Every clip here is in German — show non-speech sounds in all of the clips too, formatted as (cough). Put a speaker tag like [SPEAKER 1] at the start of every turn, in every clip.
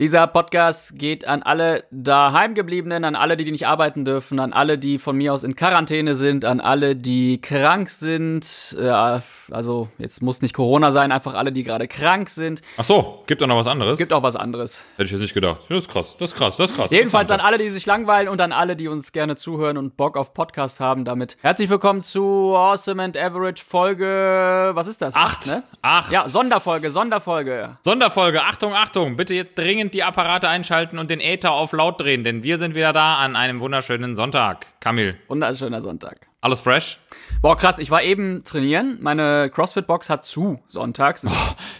[SPEAKER 1] Dieser Podcast geht an alle daheimgebliebenen, an alle, die nicht arbeiten dürfen, an alle, die von mir aus in Quarantäne sind, an alle, die krank sind. Ja, also jetzt muss nicht Corona sein, einfach alle, die gerade krank sind.
[SPEAKER 2] Ach so, gibt auch noch was anderes?
[SPEAKER 1] Gibt auch was anderes.
[SPEAKER 2] Hätte ich jetzt nicht gedacht. Das ist krass, das ist krass, das ist krass.
[SPEAKER 1] Jedenfalls an alle, die sich langweilen und an alle, die uns gerne zuhören und Bock auf Podcast haben. Damit herzlich willkommen zu Awesome and Average Folge. Was ist das?
[SPEAKER 2] Acht,
[SPEAKER 1] ne?
[SPEAKER 2] acht.
[SPEAKER 1] Ja, Sonderfolge, Sonderfolge.
[SPEAKER 2] Sonderfolge, Achtung, Achtung, bitte jetzt dringend die Apparate einschalten und den Äther auf laut drehen, denn wir sind wieder da an einem wunderschönen Sonntag. Kamil,
[SPEAKER 1] Wunderschöner Sonntag.
[SPEAKER 2] Alles fresh?
[SPEAKER 1] Boah, krass, ich war eben trainieren. Meine CrossFit-Box hat zu sonntags.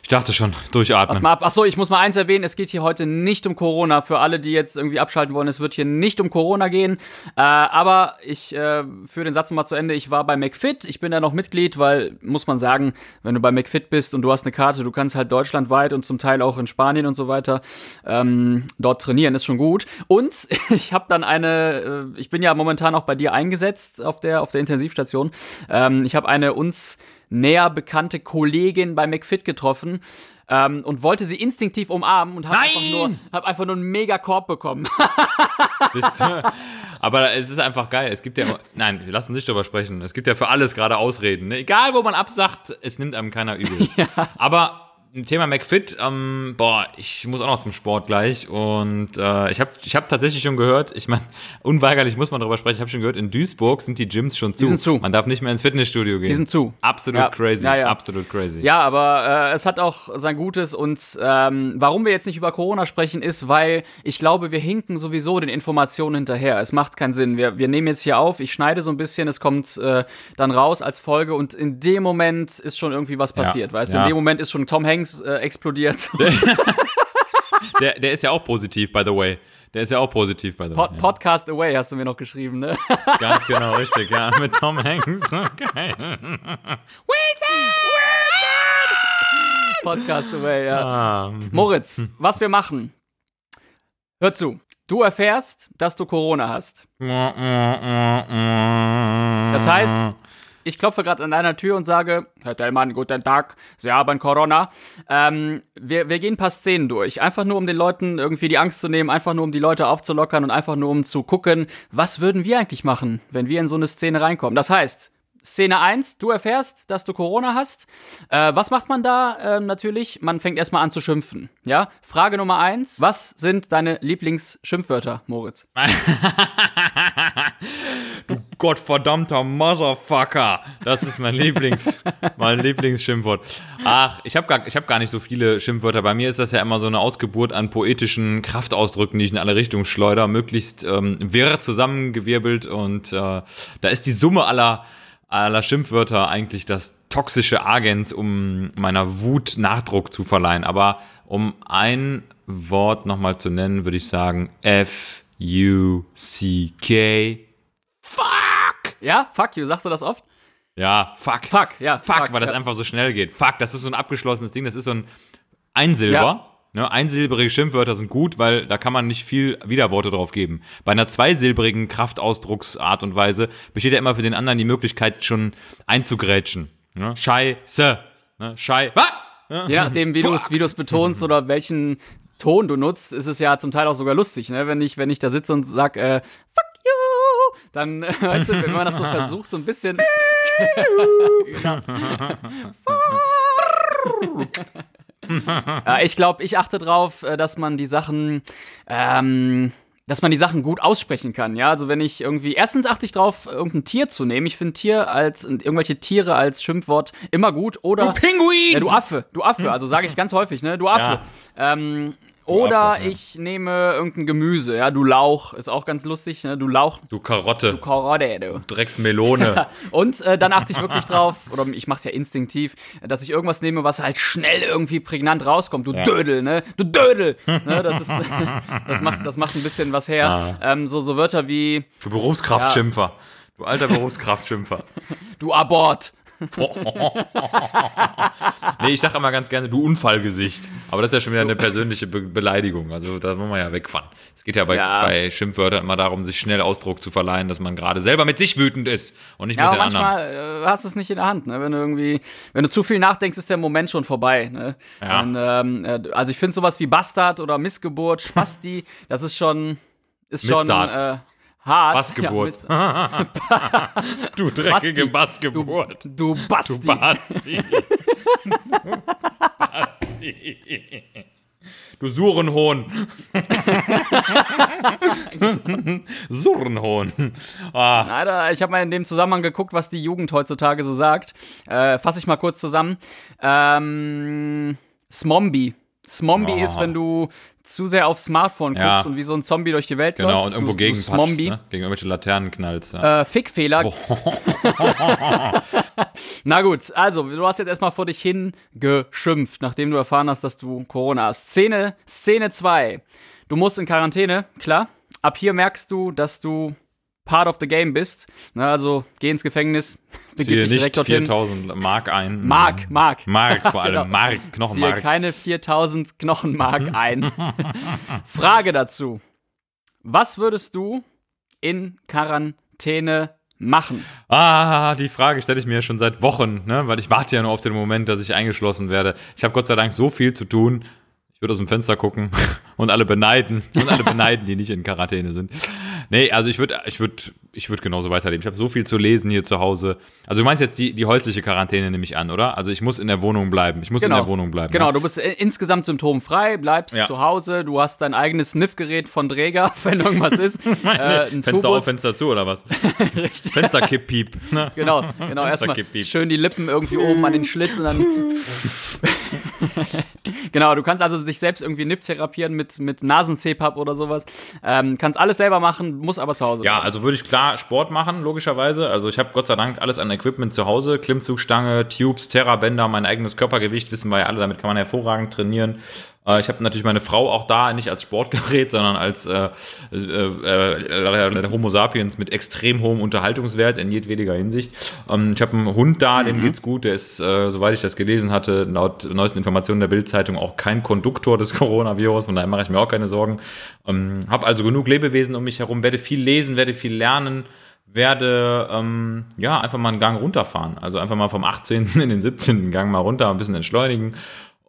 [SPEAKER 2] Ich dachte schon, durchatmen.
[SPEAKER 1] Ab. Achso, ich muss mal eins erwähnen, es geht hier heute nicht um Corona. Für alle, die jetzt irgendwie abschalten wollen, es wird hier nicht um Corona gehen. Äh, aber ich äh, führe den Satz mal zu Ende. Ich war bei McFit, ich bin da noch Mitglied, weil, muss man sagen, wenn du bei McFit bist und du hast eine Karte, du kannst halt deutschlandweit und zum Teil auch in Spanien und so weiter ähm, dort trainieren, ist schon gut. Und (laughs) ich habe dann eine, äh, ich bin ja momentan auch bei dir eingesetzt auf der, auf der Intensivstation. Ähm, ich habe eine uns näher bekannte Kollegin bei McFit getroffen ähm, und wollte sie instinktiv umarmen und habe einfach, nur, hab einfach nur einen mega Korb bekommen. (laughs)
[SPEAKER 2] Aber es ist einfach geil. Es gibt ja, nein, wir lassen nicht drüber sprechen. Es gibt ja für alles gerade Ausreden. Ne? Egal, wo man absagt, es nimmt einem keiner übel. (laughs) Aber im Thema McFit, ähm, boah, ich muss auch noch zum Sport gleich. Und äh, ich habe ich hab tatsächlich schon gehört, ich meine, (laughs) unweigerlich muss man darüber sprechen, ich habe schon gehört, in Duisburg sind die Gyms schon zu.
[SPEAKER 1] sind zu.
[SPEAKER 2] Man darf nicht mehr ins Fitnessstudio gehen.
[SPEAKER 1] Die sind zu.
[SPEAKER 2] Absolut
[SPEAKER 1] Ja.
[SPEAKER 2] crazy.
[SPEAKER 1] Ja, ja.
[SPEAKER 2] Absolut crazy.
[SPEAKER 1] Ja, aber äh, es hat auch sein Gutes und ähm, warum wir jetzt nicht über Corona sprechen, ist, weil ich glaube, wir hinken sowieso den Informationen hinterher. Es macht keinen Sinn. Wir, wir nehmen jetzt hier auf, ich schneide so ein bisschen, es kommt äh, dann raus als Folge und in dem Moment ist schon irgendwie was passiert, weißt du? In dem Moment ist schon Tom Hanks äh, explodiert. (laughs)
[SPEAKER 2] Der, der ist ja auch positiv, by the way. Der ist ja auch positiv, by the way.
[SPEAKER 1] Pod
[SPEAKER 2] ja.
[SPEAKER 1] Podcast Away hast du mir noch geschrieben, ne? (laughs)
[SPEAKER 2] Ganz genau, richtig, ja. Mit Tom Hanks. Okay.
[SPEAKER 1] Podcast Away, ja.
[SPEAKER 2] Ah,
[SPEAKER 1] Moritz, was wir machen. Hör zu. Du erfährst, dass du Corona hast. Das heißt, ich klopfe gerade an deiner Tür und sage, Herr Dellmann, guten Tag, Sie haben Corona. Ähm, wir, wir gehen ein paar Szenen durch, einfach nur um den Leuten irgendwie die Angst zu nehmen, einfach nur um die Leute aufzulockern und einfach nur um zu gucken, was würden wir eigentlich machen, wenn wir in so eine Szene reinkommen. Das heißt, Szene 1, du erfährst, dass du Corona hast. Äh, was macht man da? Ähm, natürlich, man fängt erstmal an zu schimpfen. Ja? Frage Nummer 1, was sind deine Lieblingsschimpfwörter, Moritz? (laughs)
[SPEAKER 2] Gottverdammter Motherfucker. Das ist mein Lieblings, (laughs) mein Lieblingsschimpfwort. Ach, ich habe gar, ich hab gar nicht so viele Schimpfwörter. Bei mir ist das ja immer so eine Ausgeburt an poetischen Kraftausdrücken, die ich in alle Richtungen schleuder, möglichst ähm, wirr zusammengewirbelt. Und äh, da ist die Summe aller, aller Schimpfwörter eigentlich das toxische Agens, um meiner Wut Nachdruck zu verleihen. Aber um ein Wort nochmal zu nennen, würde ich sagen F-U-C-K.
[SPEAKER 1] Ja, fuck you, sagst du das oft?
[SPEAKER 2] Ja, fuck.
[SPEAKER 1] Fuck, ja.
[SPEAKER 2] Fuck, weil das
[SPEAKER 1] ja.
[SPEAKER 2] einfach so schnell geht. Fuck, das ist so ein abgeschlossenes Ding, das ist so ein Einsilber.
[SPEAKER 1] Ja.
[SPEAKER 2] Ne, einsilbrige Schimpfwörter sind gut, weil da kann man nicht viel Widerworte drauf geben. Bei einer zweisilbrigen Kraftausdrucksart und Weise besteht ja immer für den anderen die Möglichkeit, schon einzugrätschen. Ne? Scheiße. Ne? Schei. Ne?
[SPEAKER 1] Je nachdem, wie du es betonst oder welchen Ton du nutzt, ist es ja zum Teil auch sogar lustig, ne? Wenn ich, wenn ich da sitze und sag, äh, fuck dann, äh, weißt du, wenn man das so (laughs) versucht, so ein bisschen. Genau. ja, ich glaube, ich achte drauf, äh, dass man die Sachen, ähm, dass man die Sachen gut aussprechen kann, ja. Also wenn ich irgendwie, erstens achte ich drauf, irgendein Tier zu nehmen. Ich finde Tier als, irgendwelche Tiere als Schimpfwort immer gut. Oder.
[SPEAKER 2] Pinguin!
[SPEAKER 1] Ja, du Affe, du Affe, also sage ich ganz häufig, ne? Du Affe. Ähm, oder
[SPEAKER 2] Affe, ja.
[SPEAKER 1] ich nehme irgendein Gemüse, ja, du Lauch, ist auch ganz lustig, ne? Du Lauch,
[SPEAKER 2] Du Karotte.
[SPEAKER 1] Karotte, du.
[SPEAKER 2] Drecksmelone. (laughs)
[SPEAKER 1] Und äh, dann achte ich wirklich drauf, oder ich mach's ja instinktiv, dass ich irgendwas nehme, was halt schnell irgendwie prägnant rauskommt. Du Dödel, ne? Du Dödel! ne? Das ist, (laughs) das macht, das macht ein bisschen was her. Ähm, so, so Wörter wie
[SPEAKER 2] Du Berufskraftschimpfer. Du alter Berufskraftschimpfer. (laughs)
[SPEAKER 1] du Abort. (laughs)
[SPEAKER 2] nee, ich sag immer ganz gerne, du Unfallgesicht. Aber das ist ja schon wieder eine persönliche Be Beleidigung. Also da muss man ja wegfahren. Es geht ja bei,
[SPEAKER 1] Ja.
[SPEAKER 2] bei Schimpfwörtern immer darum, sich schnell Ausdruck zu verleihen, dass man gerade selber mit sich wütend ist und nicht
[SPEAKER 1] Ja,
[SPEAKER 2] mit
[SPEAKER 1] aber
[SPEAKER 2] den anderen.
[SPEAKER 1] manchmal äh, hast du es nicht in der Hand, ne? Wenn du irgendwie, wenn du zu viel nachdenkst, ist der Moment schon vorbei. Ne?
[SPEAKER 2] Ja.
[SPEAKER 1] Und, ähm, äh, also ich finde sowas wie Bastard oder Missgeburt, Spasti, das ist schon, ist schon äh, hart.
[SPEAKER 2] Bassgeburt.
[SPEAKER 1] Ja, (laughs)
[SPEAKER 2] du dreckige
[SPEAKER 1] Basti.
[SPEAKER 2] Bassgeburt. (laughs)
[SPEAKER 1] du Basti.
[SPEAKER 2] Du Basti. Basti. Du Surenhohn. (laughs) Surenhohn. Ah,
[SPEAKER 1] Alter, ich habe mal in dem Zusammenhang geguckt, was die Jugend heutzutage so sagt. Äh, Fasse ich mal kurz zusammen. Ähm, Smombie. Smombie
[SPEAKER 2] Oh.
[SPEAKER 1] ist, wenn du zu sehr aufs Smartphone
[SPEAKER 2] Ja.
[SPEAKER 1] guckst und wie so ein Zombie durch die Welt
[SPEAKER 2] genau,
[SPEAKER 1] läufst.
[SPEAKER 2] und irgendwo
[SPEAKER 1] du,
[SPEAKER 2] gegen
[SPEAKER 1] du Smombie.
[SPEAKER 2] ne? Gegen irgendwelche Laternen knallst. Ja.
[SPEAKER 1] Äh, Fickfehler. (laughs) Na gut, also, du hast jetzt erstmal vor dich hin geschimpft, nachdem du erfahren hast, dass du Corona hast. Szene, Szene 2. Du musst in Quarantäne, klar. Ab hier merkst du, dass du part of the game bist. Na, also, geh ins Gefängnis, begib
[SPEAKER 2] Ziehe
[SPEAKER 1] dich
[SPEAKER 2] nicht
[SPEAKER 1] direkt dorthin.
[SPEAKER 2] 4000 Mark ein.
[SPEAKER 1] Mark, Mark.
[SPEAKER 2] Mark vor (laughs) allem.
[SPEAKER 1] Genau.
[SPEAKER 2] Mark,
[SPEAKER 1] Ziehe
[SPEAKER 2] Knochenmark.
[SPEAKER 1] keine 4000 Knochenmark ein. (laughs) Frage dazu. Was würdest du in Quarantäne machen?
[SPEAKER 2] Ah, die Frage stelle ich mir schon seit Wochen, ne? weil ich warte ja nur auf den Moment, dass ich eingeschlossen werde. Ich habe Gott sei Dank so viel zu tun. Ich würde aus dem Fenster gucken (laughs) und alle beneiden und alle beneiden, die nicht in Quarantäne sind. Nee, also ich würde ich würd, ich würd genauso weiterleben. Ich habe so viel zu lesen hier zu Hause. Also du meinst jetzt die, die häusliche Quarantäne nehme ich an, oder? Also ich muss in der Wohnung bleiben. Ich muss in der Wohnung bleiben.
[SPEAKER 1] Genau,
[SPEAKER 2] ne?
[SPEAKER 1] du bist äh, insgesamt symptomfrei, bleibst
[SPEAKER 2] Ja.
[SPEAKER 1] zu Hause, du hast dein eigenes Sniffgerät von Dräger, (laughs) wenn irgendwas ist. (laughs) äh, ein
[SPEAKER 2] Fenster auf,
[SPEAKER 1] Tubus.
[SPEAKER 2] Fenster zu, oder was? (laughs) Fensterkipp-Piep. Ne?
[SPEAKER 1] Genau, genau, erstmal schön die Lippen irgendwie oben an den Schlitz und dann. Genau, du kannst also dich selbst irgendwie NIF therapieren mit, mit Nasen-CPAP oder sowas. Ähm, kannst alles selber machen, muss aber zu Hause
[SPEAKER 2] Ja,
[SPEAKER 1] bleiben.
[SPEAKER 2] also würde ich klar Sport machen, logischerweise. Also ich habe Gott sei Dank alles an Equipment zu Hause. Klimmzugstange, Tubes, Terrabänder, mein eigenes Körpergewicht, wissen wir ja alle, damit kann man hervorragend trainieren. Äh, ich habe natürlich meine Frau auch da, nicht als Sportgerät, (laughs) sondern als äh, äh, äh, Homo sapiens mit extrem hohem Unterhaltungswert in jedwediger Hinsicht. Ähm, ich habe einen Hund da, dem geht's gut. Der ist, äh, soweit ich das gelesen hatte, laut neuesten Informationen der Bildzeitung auch kein Konduktor des (laughs) Coronavirus. Von daher mache ich mir auch keine Sorgen. Ähm, habe also genug Lebewesen um mich herum, werde viel lesen, werde viel lernen werde ähm, ja einfach mal einen Gang runterfahren. Also einfach mal vom 18. in den 17. Gang mal runter, ein bisschen entschleunigen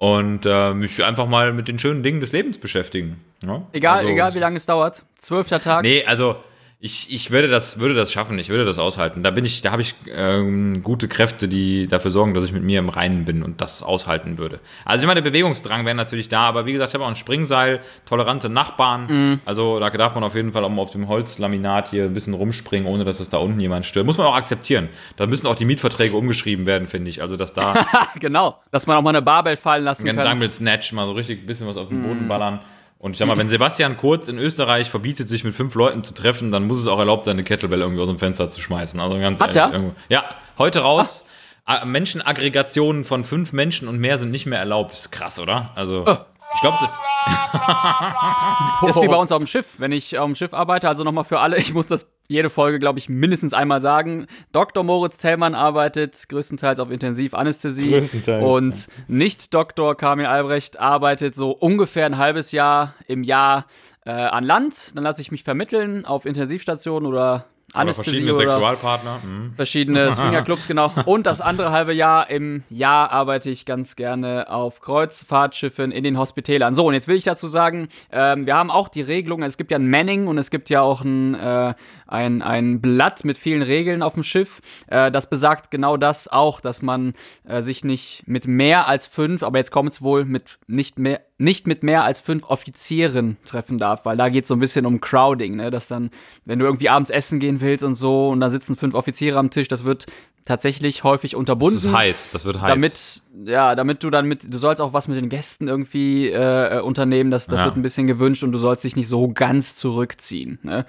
[SPEAKER 2] und äh, mich einfach mal mit den schönen Dingen des Lebens beschäftigen. Ja?
[SPEAKER 1] Egal,
[SPEAKER 2] also,
[SPEAKER 1] egal wie lange es dauert. Zwölfter Tag.
[SPEAKER 2] Nee, also ich, ich würde das würde das schaffen, ich würde das aushalten. Da bin ich, da habe ich ähm, gute Kräfte, die dafür sorgen, dass ich mit mir im Reinen bin und das aushalten würde. Also ich meine, der Bewegungsdrang wäre natürlich da, aber wie gesagt, ich habe auch ein Springseil, tolerante Nachbarn. Also da darf man auf jeden Fall auch mal auf dem Holzlaminat hier ein bisschen rumspringen, ohne dass es da unten jemand stört. Muss man auch akzeptieren. Da müssen auch die Mietverträge umgeschrieben werden, finde ich. Also dass da (laughs)
[SPEAKER 1] genau, dass man auch mal eine Barbell fallen lassen kann.
[SPEAKER 2] Dumbbell Snatch mal so richtig ein bisschen was auf den. Boden ballern. Und ich sag mal, wenn Sebastian Kurz in Österreich verbietet, sich mit fünf Leuten zu treffen, dann muss es auch erlaubt sein, eine Kettlebell irgendwie aus dem Fenster zu schmeißen. Also ganz
[SPEAKER 1] Hat
[SPEAKER 2] ehrlich,
[SPEAKER 1] er?
[SPEAKER 2] irgendwo- Ja, heute raus. Ah, Menschenaggregationen von fünf Menschen und mehr sind nicht mehr erlaubt. Das ist krass, oder? Also,
[SPEAKER 1] Oh.
[SPEAKER 2] Ich glaube, (laughs)
[SPEAKER 1] Ist wie bei uns auf dem Schiff, wenn ich auf dem Schiff arbeite. Also nochmal für alle, ich muss das jede Folge, glaube ich, mindestens einmal sagen. Dr. Moritz Tellmann arbeitet größtenteils auf Intensivanästhesie.
[SPEAKER 2] Größtenteils,
[SPEAKER 1] Und nicht Dr. Kamil Albrecht arbeitet so ungefähr ein halbes Jahr im Jahr äh, an Land. Dann lasse ich mich vermitteln auf Intensivstationen oder
[SPEAKER 2] oder
[SPEAKER 1] Anästhesie
[SPEAKER 2] verschiedene
[SPEAKER 1] oder
[SPEAKER 2] Sexualpartner.
[SPEAKER 1] Verschiedene (laughs) Swingerclubs, genau. Und das andere halbe Jahr im Jahr arbeite ich ganz gerne auf Kreuzfahrtschiffen in den Hospitälern. So, und jetzt will ich dazu sagen, ähm, wir haben auch die Regelung, es gibt ja ein Manning und es gibt ja auch ein, äh, ein, ein Blatt mit vielen Regeln auf dem Schiff. Äh, das besagt genau das auch, dass man äh, sich nicht mit mehr als fünf, aber jetzt kommt es wohl mit nicht mehr nicht mit mehr als fünf Offizieren treffen darf, weil da geht es so ein bisschen um Crowding, ne? dass dann, wenn du irgendwie abends essen gehen willst und so und da sitzen fünf Offiziere am Tisch, das wird tatsächlich häufig unterbunden.
[SPEAKER 2] Das ist heiß, das wird heiß.
[SPEAKER 1] Damit, ja, damit du dann mit, du sollst auch was mit den Gästen irgendwie äh, äh, unternehmen, das, das
[SPEAKER 2] Ja.
[SPEAKER 1] wird ein bisschen gewünscht und du sollst dich nicht so ganz zurückziehen. Ne?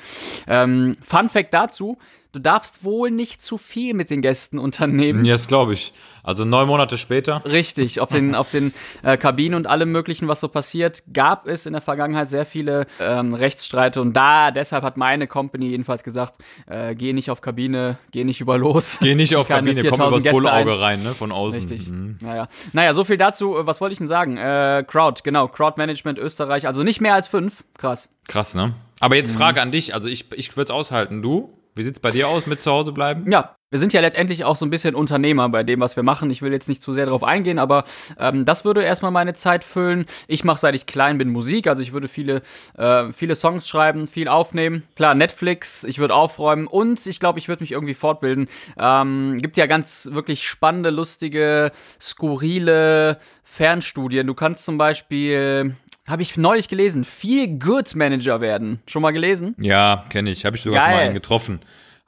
[SPEAKER 1] Ähm, Fun Fact dazu, du darfst wohl nicht zu viel mit den Gästen unternehmen.
[SPEAKER 2] Ja, das glaube ich. Also neun Monate später.
[SPEAKER 1] Richtig, auf den, auf den äh, Kabinen und allem möglichen, was so passiert, gab es in der Vergangenheit sehr viele ähm, Rechtsstreite und da, deshalb hat meine Company jedenfalls gesagt, äh, geh nicht auf Kabine, geh nicht über los.
[SPEAKER 2] Geh nicht auf Kabine, komm
[SPEAKER 1] 4000
[SPEAKER 2] übers Bullauge
[SPEAKER 1] ein.
[SPEAKER 2] rein, ne, von außen.
[SPEAKER 1] Richtig.
[SPEAKER 2] Mhm.
[SPEAKER 1] Naja. naja, so viel dazu. Was wollte ich denn sagen? Äh, Crowd, genau. Crowd Management Österreich. Also nicht mehr als fünf. Krass.
[SPEAKER 2] Krass, ne? Aber
[SPEAKER 1] Mhm.
[SPEAKER 2] jetzt Frage an dich. Also ich, ich würde es aushalten. Du? Wie sieht's bei dir aus mit zu Hause bleiben?
[SPEAKER 1] Ja, wir sind ja letztendlich auch so ein bisschen Unternehmer bei dem, was wir machen. Ich will jetzt nicht zu sehr darauf eingehen, aber ähm, das würde erstmal meine Zeit füllen. Ich mache, seit ich klein bin, Musik. Also ich würde viele, äh, viele Songs schreiben, viel aufnehmen. Klar, Netflix, ich würde aufräumen und ich glaube, ich würde mich irgendwie fortbilden. Ähm, gibt ja ganz wirklich spannende, lustige, skurrile Fernstudien. Du kannst zum Beispiel, habe ich neulich gelesen, viel Good Manager werden. Schon mal gelesen?
[SPEAKER 2] Ja, kenne ich. Habe ich sogar schon mal
[SPEAKER 1] Geil.
[SPEAKER 2] einen getroffen.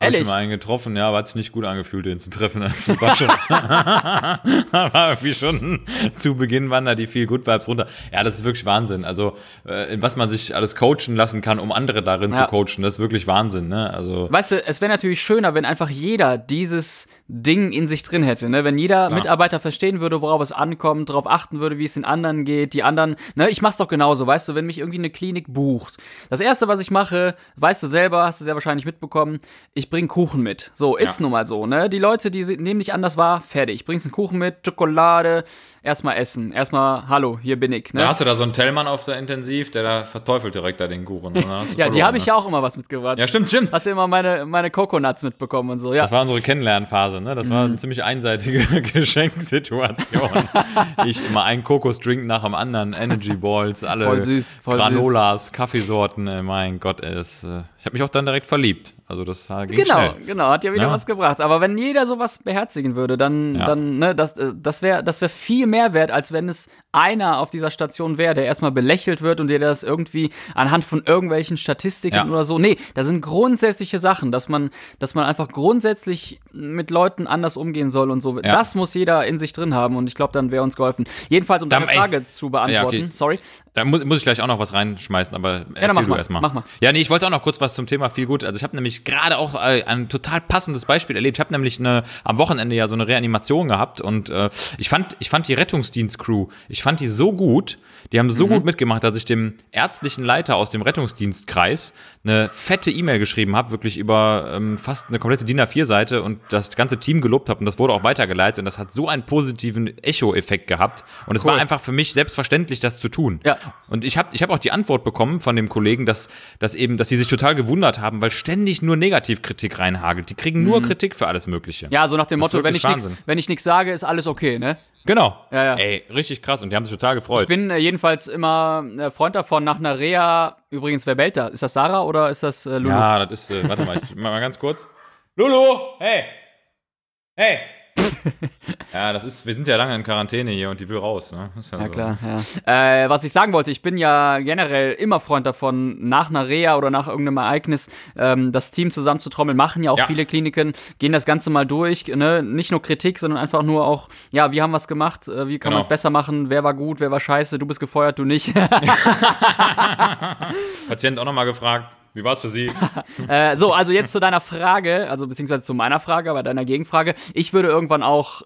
[SPEAKER 2] Habe ich schon mal einen getroffen, ja, aber hat sich nicht gut angefühlt, den zu treffen. (laughs) Das war schon, (laughs) war irgendwie schon zu Beginn waren da die viel Good Vibes runter. Ja, das ist wirklich Wahnsinn. Also, äh, in was man sich alles coachen lassen kann, um andere darin
[SPEAKER 1] Ja.
[SPEAKER 2] zu coachen, das ist wirklich Wahnsinn, ne? Also,
[SPEAKER 1] Weißt du, es wäre natürlich schöner, wenn einfach jeder dieses Ding in sich drin hätte, ne? Wenn jeder Mitarbeiter verstehen würde, worauf es ankommt, darauf achten würde, wie es den anderen geht, die anderen, ne? Ich mach's doch genauso, weißt du, wenn mich irgendwie eine Klinik bucht. Das erste, was ich mache, weißt du selber, hast du sehr wahrscheinlich mitbekommen, ich bring Kuchen mit. So, ist nun mal so, ne? Die Leute, die nehmen dich anders wahr, fertig. Bringst einen Kuchen mit, Schokolade, erstmal essen, erstmal, hallo, hier bin ich, ne?
[SPEAKER 2] da hast du da so einen Tellmann auf der Intensiv, der da verteufelt direkt da den Kuchen. du
[SPEAKER 1] ja, die habe ich
[SPEAKER 2] ne?
[SPEAKER 1] ja auch immer was mitgebracht.
[SPEAKER 2] Ja, stimmt, stimmt.
[SPEAKER 1] Hast du immer meine, meine Coconuts mitbekommen und so, ja.
[SPEAKER 2] Das war unsere Kennenlernphase, ne? Das
[SPEAKER 1] Mhm.
[SPEAKER 2] war eine ziemlich einseitige (laughs) Geschenksituation. ich immer einen Kokosdrink nach dem anderen, Energy Balls, alle
[SPEAKER 1] Voll süß, voll
[SPEAKER 2] Granolas, Kaffeesorten, äh, mein Gott, ey, das, äh, ich habe mich auch dann direkt verliebt. Also das ging
[SPEAKER 1] Genau,
[SPEAKER 2] schnell.
[SPEAKER 1] genau, hat ja wieder
[SPEAKER 2] Ja.
[SPEAKER 1] was gebracht. Aber wenn jeder sowas beherzigen würde, dann,
[SPEAKER 2] Ja.
[SPEAKER 1] dann, ne, das, äh, das wäre das wär viel mehr wert, als wenn es einer auf dieser Station wäre, der erstmal belächelt wird und der das irgendwie anhand von irgendwelchen Statistiken
[SPEAKER 2] Ja.
[SPEAKER 1] oder so. Nee, da sind grundsätzliche Sachen, dass man, dass man einfach grundsätzlich mit Leuten anders umgehen soll und so. Das muss jeder in sich drin haben und ich glaube, dann wäre uns geholfen. Jedenfalls, um deine
[SPEAKER 2] Dann, ey.
[SPEAKER 1] Frage zu beantworten,
[SPEAKER 2] okay.
[SPEAKER 1] sorry.
[SPEAKER 2] Da muss, muss ich gleich auch noch was reinschmeißen, aber erzähl
[SPEAKER 1] mach
[SPEAKER 2] du
[SPEAKER 1] mal,
[SPEAKER 2] erstmal.
[SPEAKER 1] mach mal.
[SPEAKER 2] Ja, nee, ich wollte auch noch kurz was zum Thema viel gut. Also ich habe nämlich gerade auch äh, ein total passendes Beispiel erlebt. Ich habe nämlich eine, am Wochenende ja so eine Reanimation gehabt und äh, ich fand, ich fand die Rettungsdienstcrew, ich fand die so gut, die haben
[SPEAKER 1] Mhm.
[SPEAKER 2] so gut mitgemacht, dass ich dem ärztlichen Leiter aus dem Rettungsdienstkreis eine fette E-Mail geschrieben habe, wirklich über ähm, fast eine komplette DIN A4-Seite und das ganze Team gelobt habe und das wurde auch weitergeleitet und das hat so einen positiven Echo-Effekt gehabt und es
[SPEAKER 1] Cool.
[SPEAKER 2] war einfach für mich selbstverständlich, das zu tun.
[SPEAKER 1] Ja.
[SPEAKER 2] Und ich habe ich hab auch die Antwort bekommen von dem Kollegen, dass, dass eben, dass sie sich total gewundert haben, weil ständig nur Negativkritik reinhagelt. Die kriegen nur Kritik für alles Mögliche.
[SPEAKER 1] Mhm. Ja, so nach dem
[SPEAKER 2] Das
[SPEAKER 1] Motto, wenn ich nichts,
[SPEAKER 2] Wahnsinn.
[SPEAKER 1] wenn ich nichts sage, ist alles okay, ne?
[SPEAKER 2] Genau.
[SPEAKER 1] Ja, ja.
[SPEAKER 2] Ey, richtig krass. Und die haben sich total gefreut.
[SPEAKER 1] Ich bin äh, jedenfalls immer äh, Freund davon, nach einer Reha, übrigens, wer bellt da? Ist das Sarah oder ist das äh, Lulu?
[SPEAKER 2] ja, das ist, äh, warte mal, ich (laughs) mach mal ganz kurz. Lulu, hey! Hey! (laughs) ja, das ist, wir sind ja lange in Quarantäne hier und die will raus, ne? Ist
[SPEAKER 1] Ja,
[SPEAKER 2] so.
[SPEAKER 1] klar, ja. Äh, was ich sagen wollte, ich bin ja generell immer Freund davon, nach einer Reha oder nach irgendeinem Ereignis ähm, das Team zusammenzutrommeln. Machen ja auch
[SPEAKER 2] Ja.
[SPEAKER 1] viele Kliniken, gehen das Ganze mal durch. Ne? Nicht nur Kritik, sondern einfach nur auch, ja, wie haben wir es gemacht? Äh, wie kann
[SPEAKER 2] Genau.
[SPEAKER 1] man es besser machen? Wer war gut? Wer war scheiße? Du bist gefeuert, du nicht. (laughs)
[SPEAKER 2] Patient auch nochmal gefragt, wie war's für Sie? (laughs)
[SPEAKER 1] Äh, so, also jetzt zu deiner Frage, also beziehungsweise zu meiner Frage, aber deiner Gegenfrage. Ich würde irgendwann auch,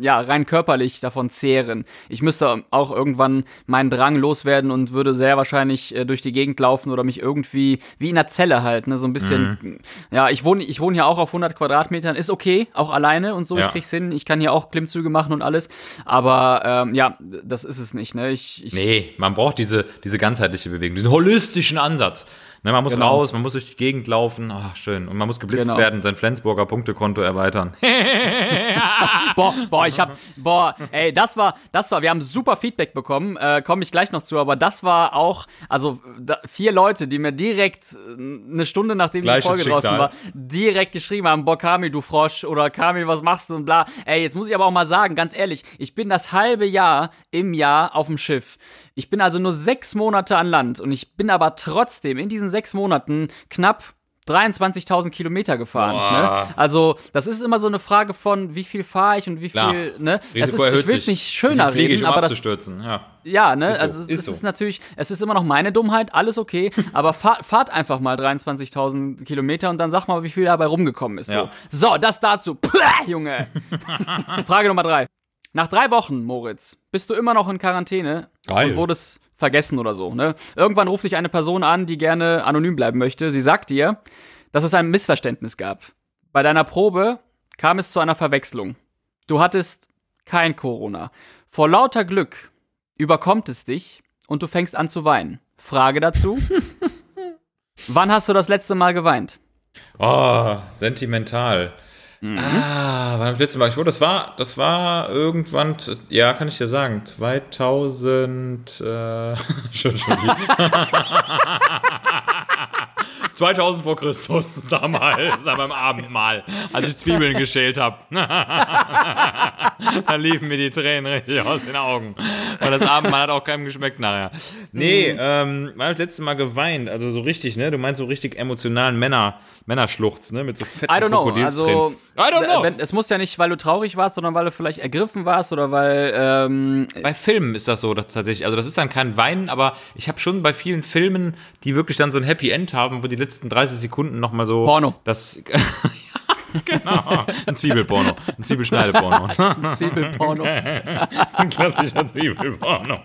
[SPEAKER 1] ja, rein körperlich davon zehren. Ich müsste auch irgendwann meinen Drang loswerden und würde sehr wahrscheinlich äh, durch die Gegend laufen oder mich irgendwie, wie in einer Zelle halt, ne, so ein bisschen, ja, ich wohne, ich wohne hier auch auf 100 Quadratmetern, ist okay, auch alleine und so,
[SPEAKER 2] Ja.
[SPEAKER 1] ich krieg's hin, ich kann hier auch Klimmzüge machen und alles, aber, ähm, ja, das ist es nicht, ne, ich, ich
[SPEAKER 2] Nee, man braucht diese, diese ganzheitliche Bewegung, diesen holistischen Ansatz. Ne, man muss
[SPEAKER 1] Genau.
[SPEAKER 2] raus, man muss durch die Gegend laufen, ach schön. Und man muss geblitzt
[SPEAKER 1] Genau.
[SPEAKER 2] werden, sein Flensburger Punktekonto erweitern. (laughs) (laughs)
[SPEAKER 1] Boah, boah, ich hab, boah, ey, das war, das war, wir haben super Feedback bekommen, äh, komme ich gleich noch zu, aber das war auch, also da, vier Leute, die mir direkt äh, eine Stunde nachdem
[SPEAKER 2] Gleiches
[SPEAKER 1] die Folge draußen
[SPEAKER 2] Schicksal.
[SPEAKER 1] war, direkt geschrieben haben, boah, Kamil, du Frosch, oder Kamil, was machst du und bla. Ey, jetzt muss ich aber auch mal sagen, ganz ehrlich, ich bin das halbe Jahr im Jahr auf dem Schiff. Ich bin also nur sechs Monate an Land und ich bin aber trotzdem in diesen sechs Monaten knapp 23.000 Kilometer gefahren. Ne? Also, das ist immer so eine Frage von, wie viel fahre ich und wie
[SPEAKER 2] Klar.
[SPEAKER 1] viel, ne?
[SPEAKER 2] Risiko
[SPEAKER 1] ist, ich will es nicht schöner reden,
[SPEAKER 2] ich, um
[SPEAKER 1] aber das.
[SPEAKER 2] Ja.
[SPEAKER 1] ja, ne?
[SPEAKER 2] so,
[SPEAKER 1] also, es,
[SPEAKER 2] ist so.
[SPEAKER 1] ist natürlich, es ist immer noch meine Dummheit, alles okay, aber fahrt, fahrt einfach mal 23.000 Kilometer und dann sag mal, wie viel dabei rumgekommen ist.
[SPEAKER 2] Ja.
[SPEAKER 1] So. so, das dazu. Puh, Junge. (laughs) Frage Nummer drei. Nach drei Wochen, Moritz, bist du immer noch in Quarantäne
[SPEAKER 2] Geil.
[SPEAKER 1] und wurdest vergessen oder so. Ne? Irgendwann ruft dich eine Person an, die gerne anonym bleiben möchte. Sie sagt dir, dass es ein Missverständnis gab. Bei deiner Probe kam es zu einer Verwechslung. Du hattest kein Corona. Vor lauter Glück überkommt es dich und du fängst an zu weinen. Frage dazu. (laughs) Wann hast du das letzte Mal geweint?
[SPEAKER 2] Oh, sentimental.
[SPEAKER 1] Mhm.
[SPEAKER 2] Ah, wann das letzte Mal? Ich, oh, das war, das war irgendwann, ja, kann ich dir sagen, 2000, äh, (laughs) schon, schon. (laughs) 2000 vor Christus, (laughs) damals, beim Abendmahl, als ich Zwiebeln geschält habe. (laughs) da liefen mir die Tränen richtig aus den Augen. Und das Abendmahl hat auch keinem geschmeckt nachher. Nee, ähm, wann hab ich das letzte Mal geweint? Also so richtig, ne? Du meinst so richtig emotionalen Männer, Männerschluchz, ne? Mit so fetten
[SPEAKER 1] I don't know. Also,
[SPEAKER 2] I don't know.
[SPEAKER 1] Wenn, es muss ja nicht, weil du traurig warst, sondern weil du vielleicht ergriffen warst oder weil ähm,
[SPEAKER 2] Bei Filmen ist das so dass tatsächlich. Also das ist dann kein Weinen, aber ich habe schon bei vielen Filmen, die wirklich dann so ein Happy End haben, wo die letzten 30 Sekunden noch mal so
[SPEAKER 1] Porno.
[SPEAKER 2] Das (laughs) ja, (laughs) genau. Ein Zwiebelporno, ein Zwiebelschneideporno,
[SPEAKER 1] Zwiebelporno. (laughs)
[SPEAKER 2] ein klassischer Zwiebelporno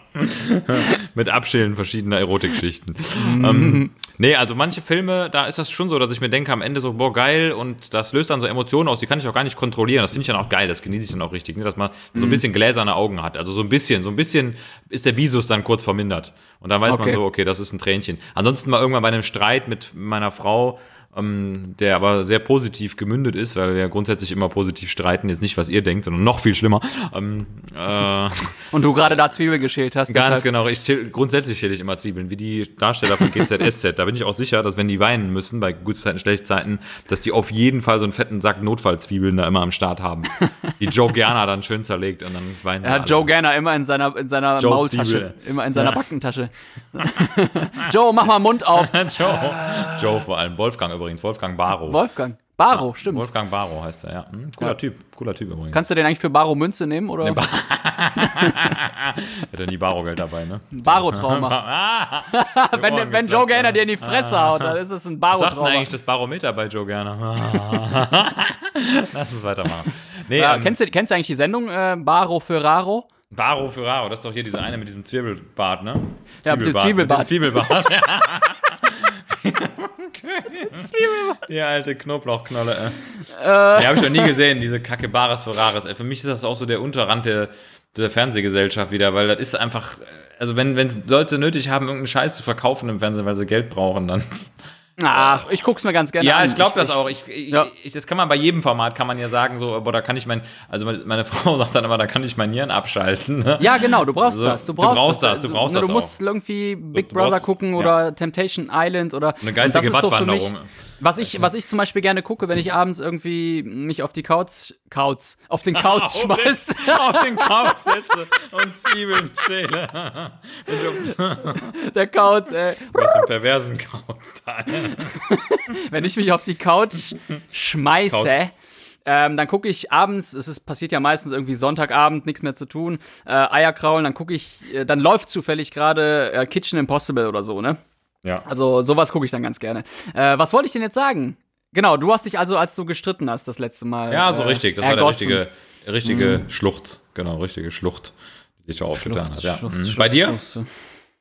[SPEAKER 2] mit Abschälen verschiedener Erotikschichten. ähm, nee, also manche Filme, da ist das schon so, dass ich mir denke am Ende so boah geil und das löst dann so Emotionen aus, die kann ich auch gar nicht kontrollieren. Das finde ich dann auch geil, das genieße ich dann auch richtig, ne? dass man so ein bisschen gläserne Augen hat. Also so ein bisschen, so ein bisschen ist der Visus dann kurz vermindert und dann weiß man
[SPEAKER 1] Okay.
[SPEAKER 2] so, okay, das ist ein Tränchen. Ansonsten mal irgendwann bei einem Streit mit meiner Frau, ähm, der aber sehr positiv gemündet ist, weil wir ja grundsätzlich immer positiv streiten, jetzt nicht, was ihr denkt, sondern noch viel schlimmer. Ähm, äh,
[SPEAKER 1] Und du gerade da Zwiebel geschält hast.
[SPEAKER 2] Ganz
[SPEAKER 1] deshalb-
[SPEAKER 2] genau. Ich chill, grundsätzlich schäle ich immer Zwiebeln, wie die Darsteller von GZSZ. da bin ich auch sicher, dass wenn die weinen müssen, bei Gutzeiten, Schlechtzeiten, dass die auf jeden Fall so einen fetten Sack Notfallzwiebeln da immer am Start haben. die Joe Gerner dann schön zerlegt und dann weinen
[SPEAKER 1] Er hat
[SPEAKER 2] alle.
[SPEAKER 1] Joe gerne immer in seiner, in seiner
[SPEAKER 2] Joe
[SPEAKER 1] Maultasche,
[SPEAKER 2] Zwiebel.
[SPEAKER 1] immer in seiner Backentasche. (laughs) Joe, mach mal Mund auf. (laughs)
[SPEAKER 2] Joe. Joe vor allem. Wolfgang übrigens. Wolfgang Baro.
[SPEAKER 1] Wolfgang. Baro, stimmt.
[SPEAKER 2] Wolfgang Baro heißt er, ja. Hm, cooler
[SPEAKER 1] Ja.
[SPEAKER 2] Typ. Cooler Typ übrigens.
[SPEAKER 1] Kannst du den eigentlich für Baro Münze nehmen oder (laughs)
[SPEAKER 2] Hätte nie Barogeld dabei, ne?
[SPEAKER 1] Baro-Trauma? (laughs)
[SPEAKER 2] ah, (laughs)
[SPEAKER 1] wenn wenn Joe Gaynor dir in die Fresse haut, dann ist es ein
[SPEAKER 2] was sagt denn eigentlich das Barometer bei Joe Gerner? Lass uns weitermachen. Nee,
[SPEAKER 1] Ja,
[SPEAKER 2] ähm,
[SPEAKER 1] kennst, du, kennst du eigentlich die Sendung äh, Baro Ferraro?
[SPEAKER 2] Baro Ferraro, das ist doch hier diese eine mit diesem Zwiebelbart, ne?
[SPEAKER 1] Ja, mit dem Zwiebelbart.
[SPEAKER 2] Mit dem Zwiebelbart. Die alte Knoblauchknolle. Äh. Ja, habe ich noch nie gesehen, diese Kacke Bares Ferraris. Ey, für mich ist das auch so der Unterrand der, der Fernsehgesellschaft wieder, weil das ist einfach, also wenn, wenn Leute nötig haben, irgendeinen Scheiß zu verkaufen im Fernsehen, weil sie Geld brauchen, dann. (laughs)
[SPEAKER 1] Ach, ich guck's mir ganz gerne
[SPEAKER 2] Ja,
[SPEAKER 1] an.
[SPEAKER 2] ich glaube das auch. Ich, ich,
[SPEAKER 1] Ja.
[SPEAKER 2] ich, das kann man bei jedem Format, kann man ja sagen, so, boah, da kann ich mein, also meine- (laughs) Frau sagt dann immer, da kann ich mein Hirn abschalten. Ne?
[SPEAKER 1] Ja, genau, du brauchst
[SPEAKER 2] So,
[SPEAKER 1] das. Du
[SPEAKER 2] du
[SPEAKER 1] brauchst,
[SPEAKER 2] brauchst das, du brauchst
[SPEAKER 1] du,
[SPEAKER 2] das
[SPEAKER 1] Du musst irgendwie Big
[SPEAKER 2] du
[SPEAKER 1] Brother
[SPEAKER 2] brauchst-
[SPEAKER 1] gucken
[SPEAKER 2] ja.
[SPEAKER 1] oder Temptation Island oder
[SPEAKER 2] Eine geistige
[SPEAKER 1] das ist so
[SPEAKER 2] Wattwanderung.
[SPEAKER 1] was ich, was ich zum Beispiel gerne gucke, wenn ich abends irgendwie mich auf die Couch, Couch, auf den Couch (laughs) schmeiß. (laughs)
[SPEAKER 2] auf den Couch setze und Zwiebeln schäle.
[SPEAKER 1] der Couch, ey.
[SPEAKER 2] Was einen perversen Couch
[SPEAKER 1] Wenn ich mich auf die Couch schmeiße,
[SPEAKER 2] Couch.
[SPEAKER 1] Ähm, dann gucke ich abends, es ist, passiert ja meistens irgendwie Sonntagabend, nichts mehr zu tun, äh, Eier kraulen, dann gucke ich, äh, dann läuft zufällig gerade äh, Kitchen Impossible oder so, ne?
[SPEAKER 2] Ja.
[SPEAKER 1] Also sowas gucke ich dann ganz gerne. Äh, was wollte ich denn jetzt sagen? Genau, du hast dich also, als du gestritten hast, das letzte Mal.
[SPEAKER 2] Ja, so richtig. Das war der
[SPEAKER 1] ergossen.
[SPEAKER 2] richtige, richtige Schluchz. Genau, richtige Schlucht, die sich da aufgetan hat. Ja. Mhm.
[SPEAKER 1] Schluchz,
[SPEAKER 2] Bei dir?
[SPEAKER 1] Schluchz.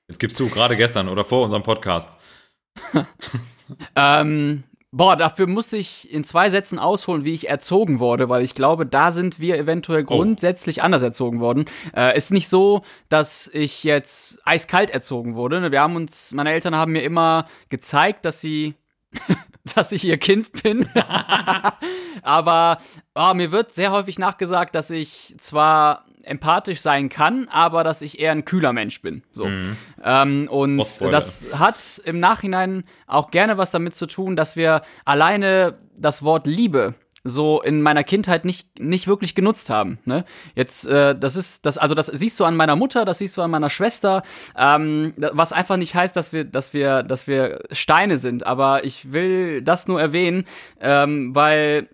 [SPEAKER 2] Jetzt gibst du gerade gestern oder vor unserem Podcast. (laughs)
[SPEAKER 1] Ähm, boah, dafür muss ich in zwei Sätzen ausholen, wie ich erzogen wurde, weil ich glaube, da sind wir eventuell
[SPEAKER 2] Oh.
[SPEAKER 1] grundsätzlich anders erzogen worden. Äh, ist nicht so, dass ich jetzt eiskalt erzogen wurde. ne? Wir haben uns, meine Eltern haben mir immer gezeigt, dass sie (laughs) dass ich ihr Kind bin. (laughs) aber oh, mir wird sehr häufig nachgesagt, dass ich zwar empathisch sein kann, aber dass ich eher ein kühler Mensch bin. So. Ähm, und
[SPEAKER 2] Spoiler.
[SPEAKER 1] das hat im Nachhinein auch gerne was damit zu tun, dass wir alleine das Wort Liebe so in meiner Kindheit nicht, nicht wirklich genutzt haben. Ne? Jetzt, äh, das ist, das, also das siehst du an meiner Mutter, das siehst du an meiner Schwester, ähm, was einfach nicht heißt, dass wir, dass wir, dass wir Steine sind. Aber ich will das nur erwähnen, ähm, weil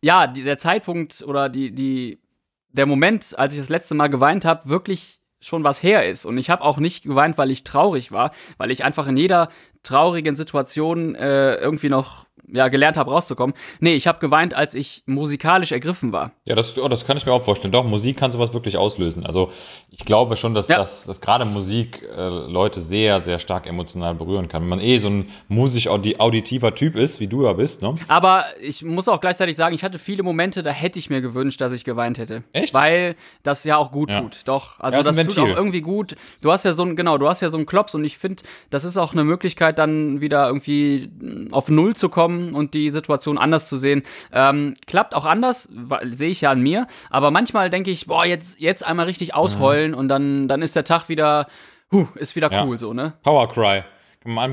[SPEAKER 1] ja, die, der Zeitpunkt oder die, die, der Moment, als ich das letzte Mal geweint habe, wirklich schon was her ist. Und ich habe auch nicht geweint, weil ich traurig war, weil ich einfach in jeder traurigen Situation äh, irgendwie noch ja, gelernt habe, rauszukommen. Nee, ich habe geweint, als ich musikalisch ergriffen war.
[SPEAKER 2] Ja, das, oh, das kann ich mir auch vorstellen. Doch, Musik kann sowas wirklich auslösen. Also ich glaube schon, dass, ja. dass, dass gerade Musik äh, Leute sehr, sehr stark emotional berühren kann. Wenn man eh so ein musisch-auditiver Typ ist, wie du ja bist, ne?
[SPEAKER 1] Aber ich muss auch gleichzeitig sagen, ich hatte viele Momente, da hätte ich mir gewünscht, dass ich geweint hätte. Echt? Weil das ja auch gut ja. tut. Doch, also ja, das, das tut auch irgendwie gut. Du hast ja so ein, genau, du hast ja so einen Klops und ich finde, das ist auch eine Möglichkeit, dann wieder irgendwie auf Null zu kommen kommen und die Situation anders zu sehen. Ähm, klappt auch anders, sehe ich ja an mir. Aber manchmal denke ich, boah, jetzt, jetzt einmal richtig ausheulen mhm. und dann, dann ist der Tag wieder, huh, ist wieder cool so, ne?
[SPEAKER 2] Power Cry.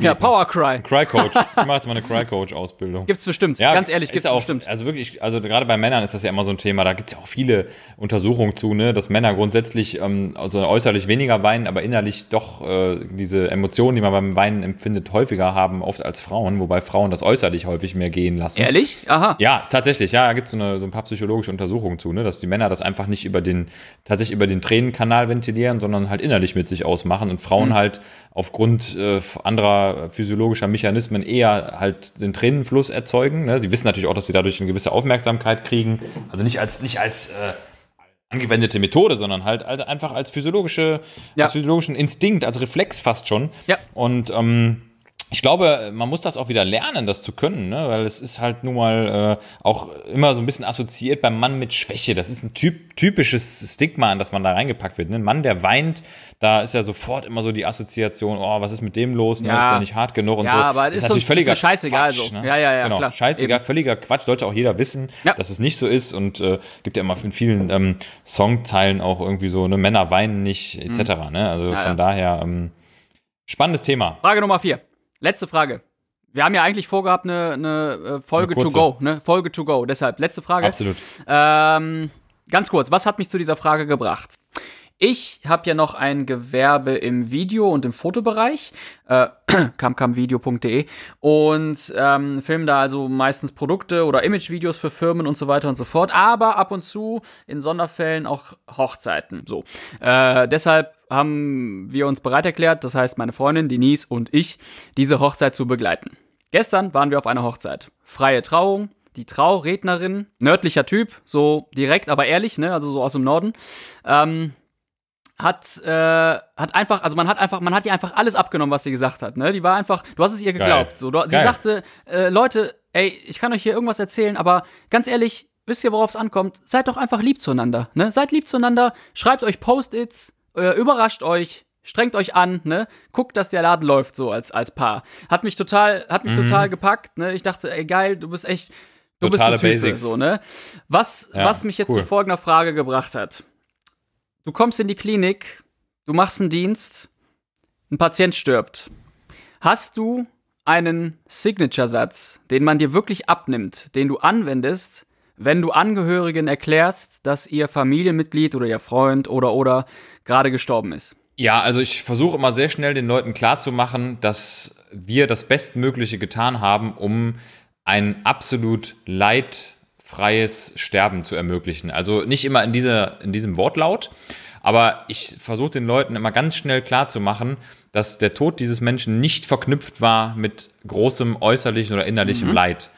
[SPEAKER 1] Ja, Power Cry.
[SPEAKER 2] Cry Coach. (laughs) Ich mache jetzt mal eine Cry Coach Ausbildung.
[SPEAKER 1] Gibt's bestimmt. Ja, Ganz ehrlich, gibt's
[SPEAKER 2] auch,
[SPEAKER 1] bestimmt.
[SPEAKER 2] Also wirklich, also gerade bei Männern ist das ja immer so ein Thema. Da gibt's ja auch viele Untersuchungen zu, ne, dass Männer grundsätzlich ähm, also äußerlich weniger weinen, aber innerlich doch äh, diese Emotionen, die man beim Weinen empfindet, häufiger haben, oft als Frauen, wobei Frauen das äußerlich häufig mehr gehen lassen.
[SPEAKER 1] Ehrlich? Aha.
[SPEAKER 2] Ja, tatsächlich. Ja, da gibt's so, eine, so ein paar psychologische Untersuchungen zu, ne, dass die Männer das einfach nicht über den tatsächlich über den Tränenkanal ventilieren, sondern halt innerlich mit sich ausmachen und Frauen mhm. halt aufgrund äh, anderer physiologischer Mechanismen eher halt den Tränenfluss erzeugen. Ne? Die wissen natürlich auch, dass sie dadurch eine gewisse Aufmerksamkeit kriegen. Also nicht als, nicht als äh, angewendete Methode, sondern halt als, einfach als physiologische, ja. als physiologischen Instinkt, als Reflex fast schon.
[SPEAKER 1] Ja.
[SPEAKER 2] Und ähm, ich glaube, man muss das auch wieder lernen, das zu können, ne? weil es ist halt nun mal äh, auch immer so ein bisschen assoziiert beim Mann mit Schwäche. Das ist ein typ, typisches Stigma, an das man da reingepackt wird. Ne? Ein Mann, der weint, da ist ja sofort immer so die Assoziation, oh, was ist mit dem los? Ne? Ja. Ist der nicht hart genug und
[SPEAKER 1] ja,
[SPEAKER 2] so.
[SPEAKER 1] Ja, aber das ist, natürlich so, völliger ist scheißegal.
[SPEAKER 2] Quatsch,
[SPEAKER 1] so.
[SPEAKER 2] Ne?
[SPEAKER 1] Ja, ja, ja,
[SPEAKER 2] genau.
[SPEAKER 1] klar.
[SPEAKER 2] Scheißegal, Eben. völliger Quatsch. Sollte auch jeder wissen, ja. dass es nicht so ist und äh, gibt ja immer in vielen ähm, Songteilen auch irgendwie so, ne, Männer weinen nicht, etc. Mhm. Ne? Also ja, von daher, ähm, spannendes Thema.
[SPEAKER 1] Frage Nummer vier. Letzte Frage. Wir haben ja eigentlich vorgehabt, eine, eine äh, Folge eine to go, ne? Folge to go. Deshalb, letzte Frage.
[SPEAKER 2] Absolut.
[SPEAKER 1] Ähm, ganz kurz, was hat mich zu dieser Frage gebracht? Ich habe ja noch ein Gewerbe im Video- und im Fotobereich, äh, (clears throat) camcamvideo.de und ähm, filmen da also meistens Produkte oder Imagevideos für Firmen und so weiter und so fort, aber ab und zu in Sonderfällen auch Hochzeiten. So, äh, deshalb haben wir uns bereit erklärt, das heißt meine Freundin Denise und ich, diese Hochzeit zu begleiten. Gestern waren wir auf einer Hochzeit. Freie Trauung, die Traurednerin, nördlicher Typ, so direkt, aber ehrlich, ne, also so aus dem Norden, ähm, hat, äh, hat einfach, also man hat einfach, man hat ihr einfach alles abgenommen, was sie gesagt hat, ne? Die war einfach, du hast es ihr geglaubt. Geil. So, du, sie sagte, äh, Leute, ey, ich kann euch hier irgendwas erzählen, aber ganz ehrlich, wisst ihr, worauf es ankommt? Seid doch einfach lieb zueinander, ne? Seid lieb zueinander, schreibt euch Post-its, äh, überrascht euch, strengt euch an, ne? Guckt, dass der Laden läuft so als als Paar. Hat mich total hat mich mhm. total gepackt, ne? Ich dachte, ey geil, du bist echt du Totale bist ein Typ, so, ne? Was ja, was mich jetzt cool. zu folgender Frage gebracht hat. Du kommst in die Klinik, du machst einen Dienst, ein Patient stirbt. Hast du einen Signature-Satz, den man dir wirklich abnimmt, den du anwendest, wenn du Angehörigen erklärst, dass ihr Familienmitglied oder ihr Freund oder oder gerade gestorben ist?
[SPEAKER 2] Ja, also ich versuche immer sehr schnell den Leuten klarzumachen, dass wir das Bestmögliche getan haben, um ein absolut leidfreies Sterben zu ermöglichen. Also nicht immer in, dieser, in diesem Wortlaut, aber ich versuche den Leuten immer ganz schnell klarzumachen, dass der Tod dieses Menschen nicht verknüpft war mit großem äußerlichen oder innerlichem mhm. Leid.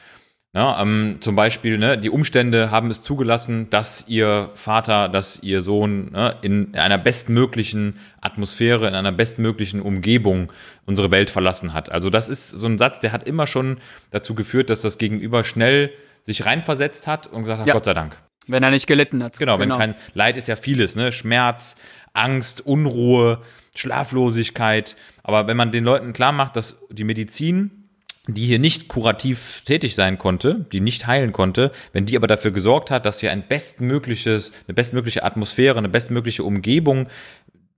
[SPEAKER 2] Ja, ähm, zum Beispiel, ne, die Umstände haben es zugelassen, dass ihr Vater, dass ihr Sohn ne, in einer bestmöglichen Atmosphäre, in einer bestmöglichen Umgebung unsere Welt verlassen hat. Also das ist so ein Satz, der hat immer schon dazu geführt, dass das Gegenüber schnell sich reinversetzt hat und gesagt hat, ja. Gott sei Dank.
[SPEAKER 1] Wenn er nicht gelitten hat.
[SPEAKER 2] Genau, genau, wenn kein Leid ist ja vieles, ne? Schmerz, Angst, Unruhe, Schlaflosigkeit. Aber wenn man den Leuten klar macht, dass die Medizin die hier nicht kurativ tätig sein konnte, die nicht heilen konnte, wenn die aber dafür gesorgt hat, dass hier ein bestmögliches, eine bestmögliche Atmosphäre, eine bestmögliche Umgebung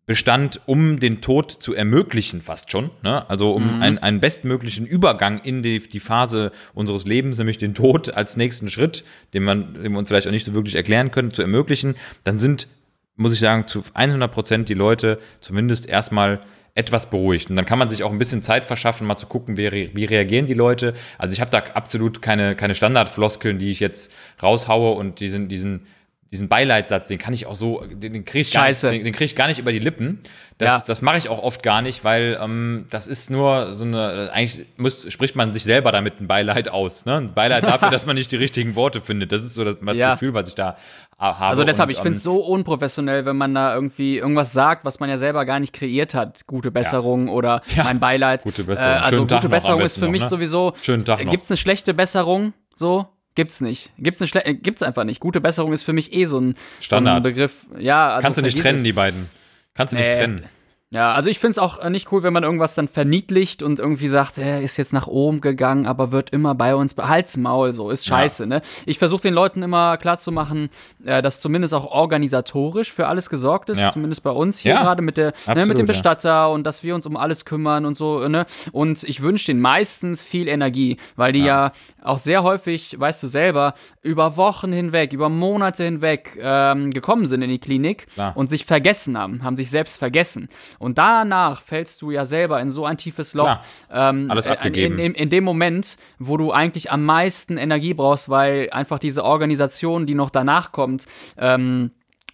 [SPEAKER 2] bestand, um den Tod zu ermöglichen, fast schon. Ne? Also um mhm. einen, einen bestmöglichen Übergang in die, die Phase unseres Lebens, nämlich den Tod als nächsten Schritt, den, man, den wir uns vielleicht auch nicht so wirklich erklären können, zu ermöglichen, dann sind, muss ich sagen, zu 100 Prozent die Leute zumindest erstmal etwas beruhigt. Und dann kann man sich auch ein bisschen Zeit verschaffen, mal zu gucken, wie, wie reagieren die Leute. Also ich habe da absolut keine, keine Standardfloskeln, die ich jetzt raushaue und diesen, diesen diesen Beileidssatz, den kann ich auch so, den, den kriege ich, gar nicht, den, den krieg ich gar nicht über die Lippen. Das, ja. das mache ich auch oft gar nicht, weil ähm, das ist nur so eine, eigentlich muss, spricht man sich selber damit ein Beileid aus. Ne? Ein Beileid (laughs) dafür, dass man nicht die richtigen Worte findet. Das ist so das, das ja. Gefühl, was ich da habe.
[SPEAKER 1] Also deshalb, und, ich finde es ähm, so unprofessionell, wenn man da irgendwie irgendwas sagt, was man ja selber gar nicht kreiert hat. Gute Besserung (laughs) ja. oder mein Beileid.
[SPEAKER 2] Gute Besserung. Äh,
[SPEAKER 1] also gute Besserung ist für mich ne? sowieso.
[SPEAKER 2] Schönen Tag noch.
[SPEAKER 1] Gibt es eine schlechte Besserung? So, Gibt's nicht. Gibt's, eine äh, gibt's einfach nicht. Gute Besserung ist für mich eh so ein,
[SPEAKER 2] Standard.
[SPEAKER 1] So ein Begriff. Ja,
[SPEAKER 2] also Kannst du nicht trennen, die beiden. Kannst du nicht trennen.
[SPEAKER 1] Ja, also ich finde es auch nicht cool, wenn man irgendwas dann verniedlicht und irgendwie sagt, er ist jetzt nach oben gegangen, aber wird immer bei uns Halsmaul, so ist scheiße, ja. ne? Ich versuche den Leuten immer klarzumachen, äh, dass zumindest auch organisatorisch für alles gesorgt ist, ja. zumindest bei uns hier ja. gerade mit der Absolut, ne, mit dem Bestatter und dass wir uns um alles kümmern und so, ne? Und ich wünsche denen meistens viel Energie, weil die ja. auch sehr häufig, weißt du selber, über Wochen hinweg, über Monate hinweg ähm, gekommen sind in die Klinik und sich vergessen haben, haben sich selbst vergessen. Und danach fällst du ja selber in so ein tiefes Loch.
[SPEAKER 2] Ähm, Alles äh, abgegeben.
[SPEAKER 1] In, in, in, dem Moment, wo du eigentlich am meisten Energie brauchst, weil einfach diese Organisation, die noch danach kommt, ähm,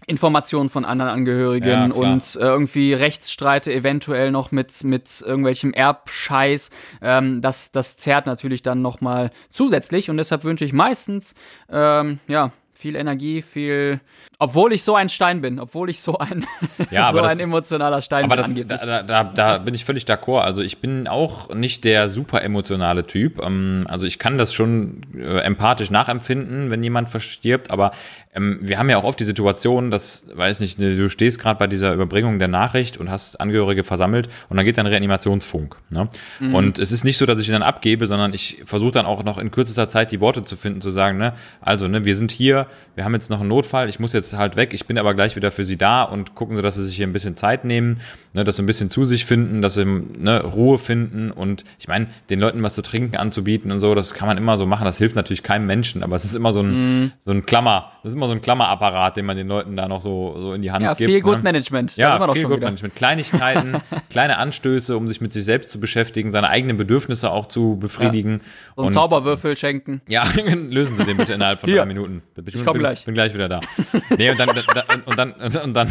[SPEAKER 1] Informationen von anderen Angehörigen ja, und äh, irgendwie Rechtsstreite eventuell noch mit mit irgendwelchem Erbscheiß. Ähm, das das zerrt natürlich dann noch mal zusätzlich und deshalb wünsche ich meistens ähm, ja viel Energie, viel. Obwohl ich so ein Stein bin, obwohl ich so ein, (laughs) ja, so das, ein emotionaler Stein
[SPEAKER 2] aber bin. Aber da, da, da, bin ich völlig d'accord. Also ich bin auch nicht der super emotionale Typ. Ähm, also ich kann das schon äh, empathisch nachempfinden, wenn jemand verstirbt, aber ähm, wir haben ja auch oft die Situation, dass, weiß nicht, du stehst gerade bei dieser Überbringung der Nachricht und hast Angehörige versammelt und dann geht dann Reanimationsfunk. Ne? Mhm. Und es ist nicht so, dass ich ihn dann abgebe, sondern ich versuche dann auch noch in kürzester Zeit die Worte zu finden, zu sagen, ne, also, ne, wir sind hier, wir haben jetzt noch einen Notfall, ich muss jetzt halt weg, ich bin aber gleich wieder für Sie da und gucken Sie, dass Sie sich hier ein bisschen Zeit nehmen, ne, dass Sie ein bisschen zu sich finden, dass Sie ne, Ruhe finden und ich meine, den Leuten was zu trinken anzubieten und so, das kann man immer so machen, das hilft natürlich keinem Menschen, aber es ist immer so ein, mhm. so ein Klammer, das ist immer so ein Klammerapparat, den man den Leuten da noch so, so in die Hand
[SPEAKER 1] ja,
[SPEAKER 2] gibt.
[SPEAKER 1] Viel Good ne? Management.
[SPEAKER 2] Ja, viel Good Management. Kleinigkeiten, (laughs) kleine Anstöße, um sich mit sich selbst zu beschäftigen, seine eigenen Bedürfnisse auch zu befriedigen. Ja.
[SPEAKER 1] So einen Zauberwürfel schenken.
[SPEAKER 2] Ja, (laughs) lösen Sie den bitte innerhalb von drei Minuten.
[SPEAKER 1] Ich, ich komme gleich.
[SPEAKER 2] Bin gleich wieder da. (laughs) nee, und dann, und dann, und (laughs) dann,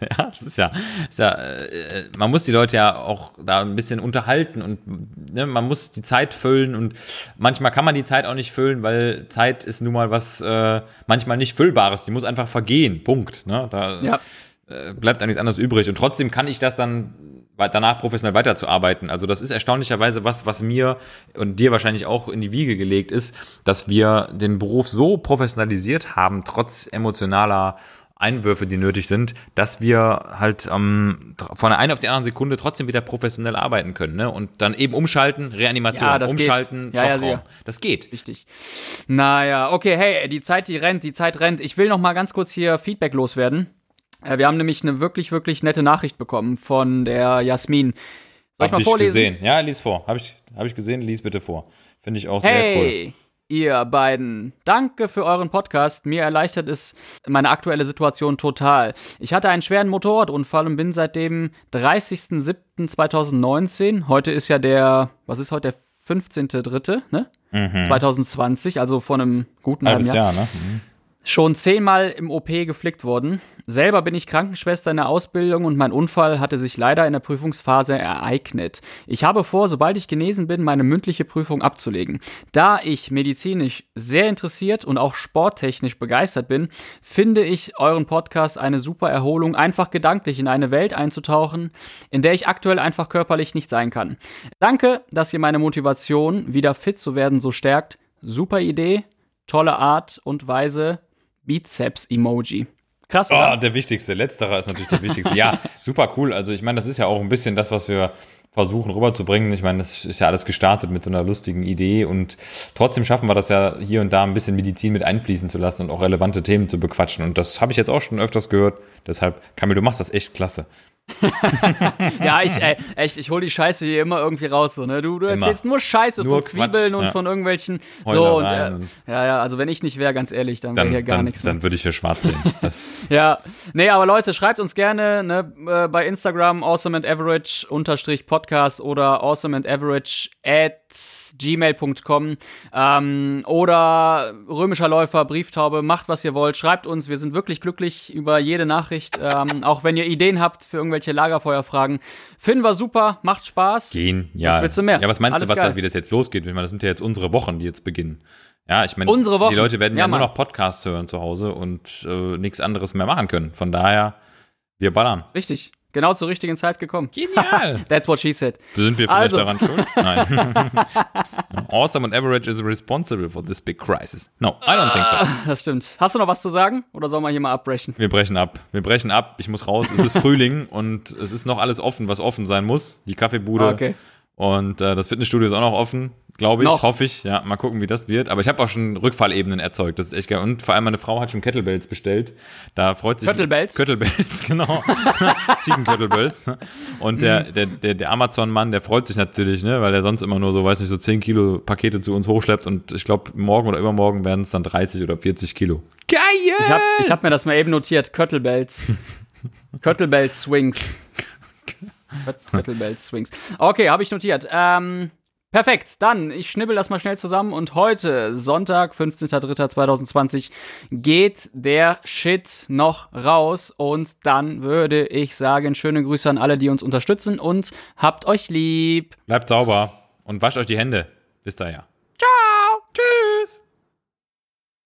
[SPEAKER 2] ja, es ist ja, ist ja, äh, man muss die Leute ja auch da ein bisschen unterhalten und ne, man muss die Zeit füllen und manchmal kann man die Zeit auch nicht füllen, weil Zeit ist nun mal was äh, manchmal nicht Füllbares. Die muss einfach vergehen. Punkt. Ne? Da ja. äh, bleibt dann nichts anderes übrig. Und trotzdem kann ich das dann danach professionell weiterzuarbeiten. Also das ist erstaunlicherweise was, was mir und dir wahrscheinlich auch in die Wiege gelegt ist, dass wir den Beruf so professionalisiert haben, trotz emotionaler Einwürfe, die nötig sind, dass wir halt ähm, von der einen auf die andere Sekunde trotzdem wieder professionell arbeiten können. Ne? Und dann eben umschalten, Reanimation, ja, das umschalten,
[SPEAKER 1] geht. Ja, ja,
[SPEAKER 2] Das geht.
[SPEAKER 1] Richtig. Naja, okay, hey, die Zeit, die rennt, die Zeit rennt. Ich will noch mal ganz kurz hier Feedback loswerden. Äh, wir haben nämlich eine wirklich, wirklich nette Nachricht bekommen von der Jasmin.
[SPEAKER 2] Soll ich mal vorlesen? gesehen. Ja, lies vor. Habe ich, hab ich gesehen, lies bitte vor. Finde ich auch sehr hey. cool
[SPEAKER 1] ihr beiden. Danke für euren Podcast. Mir erleichtert es meine aktuelle Situation total. Ich hatte einen schweren Motorradunfall und bin seit dem 30.07.2019, heute ist ja der, was ist heute, der 15.3., ne? Mhm. 2020, also vor einem guten halben Jahr. Jahr ne? Mhm schon zehnmal im OP geflickt worden. Selber bin ich Krankenschwester in der Ausbildung und mein Unfall hatte sich leider in der Prüfungsphase ereignet. Ich habe vor, sobald ich genesen bin, meine mündliche Prüfung abzulegen. Da ich medizinisch sehr interessiert und auch sporttechnisch begeistert bin, finde ich euren Podcast eine super Erholung, einfach gedanklich in eine Welt einzutauchen, in der ich aktuell einfach körperlich nicht sein kann. Danke, dass ihr meine Motivation, wieder fit zu werden, so stärkt. Super Idee, tolle Art und Weise, Bizeps-Emoji.
[SPEAKER 2] Krass, oder? Oh, der wichtigste. Letzterer ist natürlich der wichtigste. ja, (laughs) super cool. Also ich meine, das ist ja auch ein bisschen das, was wir versuchen rüberzubringen. Ich meine, das ist ja alles gestartet mit so einer lustigen Idee und trotzdem schaffen wir das ja hier und da ein bisschen Medizin mit einfließen zu lassen und auch relevante Themen zu bequatschen. Und das habe ich jetzt auch schon öfters gehört. Deshalb, Kamil, du machst das echt klasse. (laughs)
[SPEAKER 1] ja, ich, ey, echt, ich hol die Scheiße hier immer irgendwie raus, so, ne? Du, du erzählst nur Scheiße
[SPEAKER 2] Nur
[SPEAKER 1] von Zwiebeln
[SPEAKER 2] Quatsch,
[SPEAKER 1] und
[SPEAKER 2] ja.
[SPEAKER 1] von irgendwelchen, so, und, äh, ja, ja, also wenn ich nicht wäre, ganz ehrlich, dann wäre hier gar
[SPEAKER 2] dann,
[SPEAKER 1] nichts mehr.
[SPEAKER 2] dann würde ich hier schwarz sehen. (laughs)
[SPEAKER 1] Ja, nee, aber Leute, schreibt uns gerne ne, äh, bei Instagram awesome and average unterstrich podcast oder awesome and average at gmail.com ähm, oder römischer Läufer, Brieftaube, macht was ihr wollt, schreibt uns, wir sind wirklich glücklich über jede Nachricht, ähm, auch wenn ihr Ideen habt für irgendwelche Lagerfeuerfragen. Finden wir super, macht Spaß.
[SPEAKER 2] Genial.
[SPEAKER 1] Was willst du mehr?
[SPEAKER 2] Ja, was meinst
[SPEAKER 1] Alles
[SPEAKER 2] du, was
[SPEAKER 1] geil.
[SPEAKER 2] da, wie das jetzt losgeht? Ich meine, das sind ja jetzt unsere Wochen, die jetzt beginnen. Ja, ich meine,
[SPEAKER 1] Unsere Wochen.
[SPEAKER 2] die Leute werden ja,
[SPEAKER 1] Ja,
[SPEAKER 2] nur noch Podcasts hören zu Hause und äh, nichts anderes mehr machen können. Von daher, wir ballern.
[SPEAKER 1] Richtig, genau zur richtigen Zeit gekommen.
[SPEAKER 2] Genial. (laughs)
[SPEAKER 1] That's what she said.
[SPEAKER 2] Sind wir vielleicht
[SPEAKER 1] Also.
[SPEAKER 2] daran schuld? (laughs) Nein. (laughs) awesome and average is responsible for this big crisis. No, I don't think so.
[SPEAKER 1] Das stimmt. Hast du noch was zu sagen oder sollen wir hier mal abbrechen?
[SPEAKER 2] Wir brechen ab. Wir brechen ab. Ich muss raus. Es ist Frühling und es ist noch alles offen, was offen sein muss. Die Kaffeebude.
[SPEAKER 1] Okay.
[SPEAKER 2] Und äh, das Fitnessstudio ist auch noch offen, glaube ich,
[SPEAKER 1] Noch.
[SPEAKER 2] hoffe ich. Ja, mal gucken, wie das wird. Aber ich habe auch schon Rückfallebenen erzeugt. Das ist echt geil. Und vor allem meine Frau hat schon Kettlebells bestellt. Da freut sich.
[SPEAKER 1] Kettlebells?
[SPEAKER 2] Kettlebells, (laughs) genau. (laughs) Ziegen-Kettlebells. ne? Und der,
[SPEAKER 1] Mhm.
[SPEAKER 2] der, der, der Amazon-Mann, der freut sich natürlich, ne, weil er sonst immer nur so, weiß nicht, so 10 Kilo Pakete zu uns hochschleppt. Und ich glaube, morgen oder übermorgen werden es dann 30 oder 40 Kilo. Geil!
[SPEAKER 1] Ich habe ich hab mir das mal eben notiert. Kettlebells. Kettlebell Swings. Ket- Kettlebell Swings. Okay, habe ich notiert. Ähm, perfekt. Dann, ich schnibbel das mal schnell zusammen und heute, Sonntag, 15.03.2020, geht der Shit noch raus. Und dann würde ich sagen, schöne Grüße an alle, die uns unterstützen und habt euch lieb.
[SPEAKER 2] Bleibt sauber und wascht euch die Hände. Bis daher.
[SPEAKER 1] Ciao.
[SPEAKER 2] Tschüss!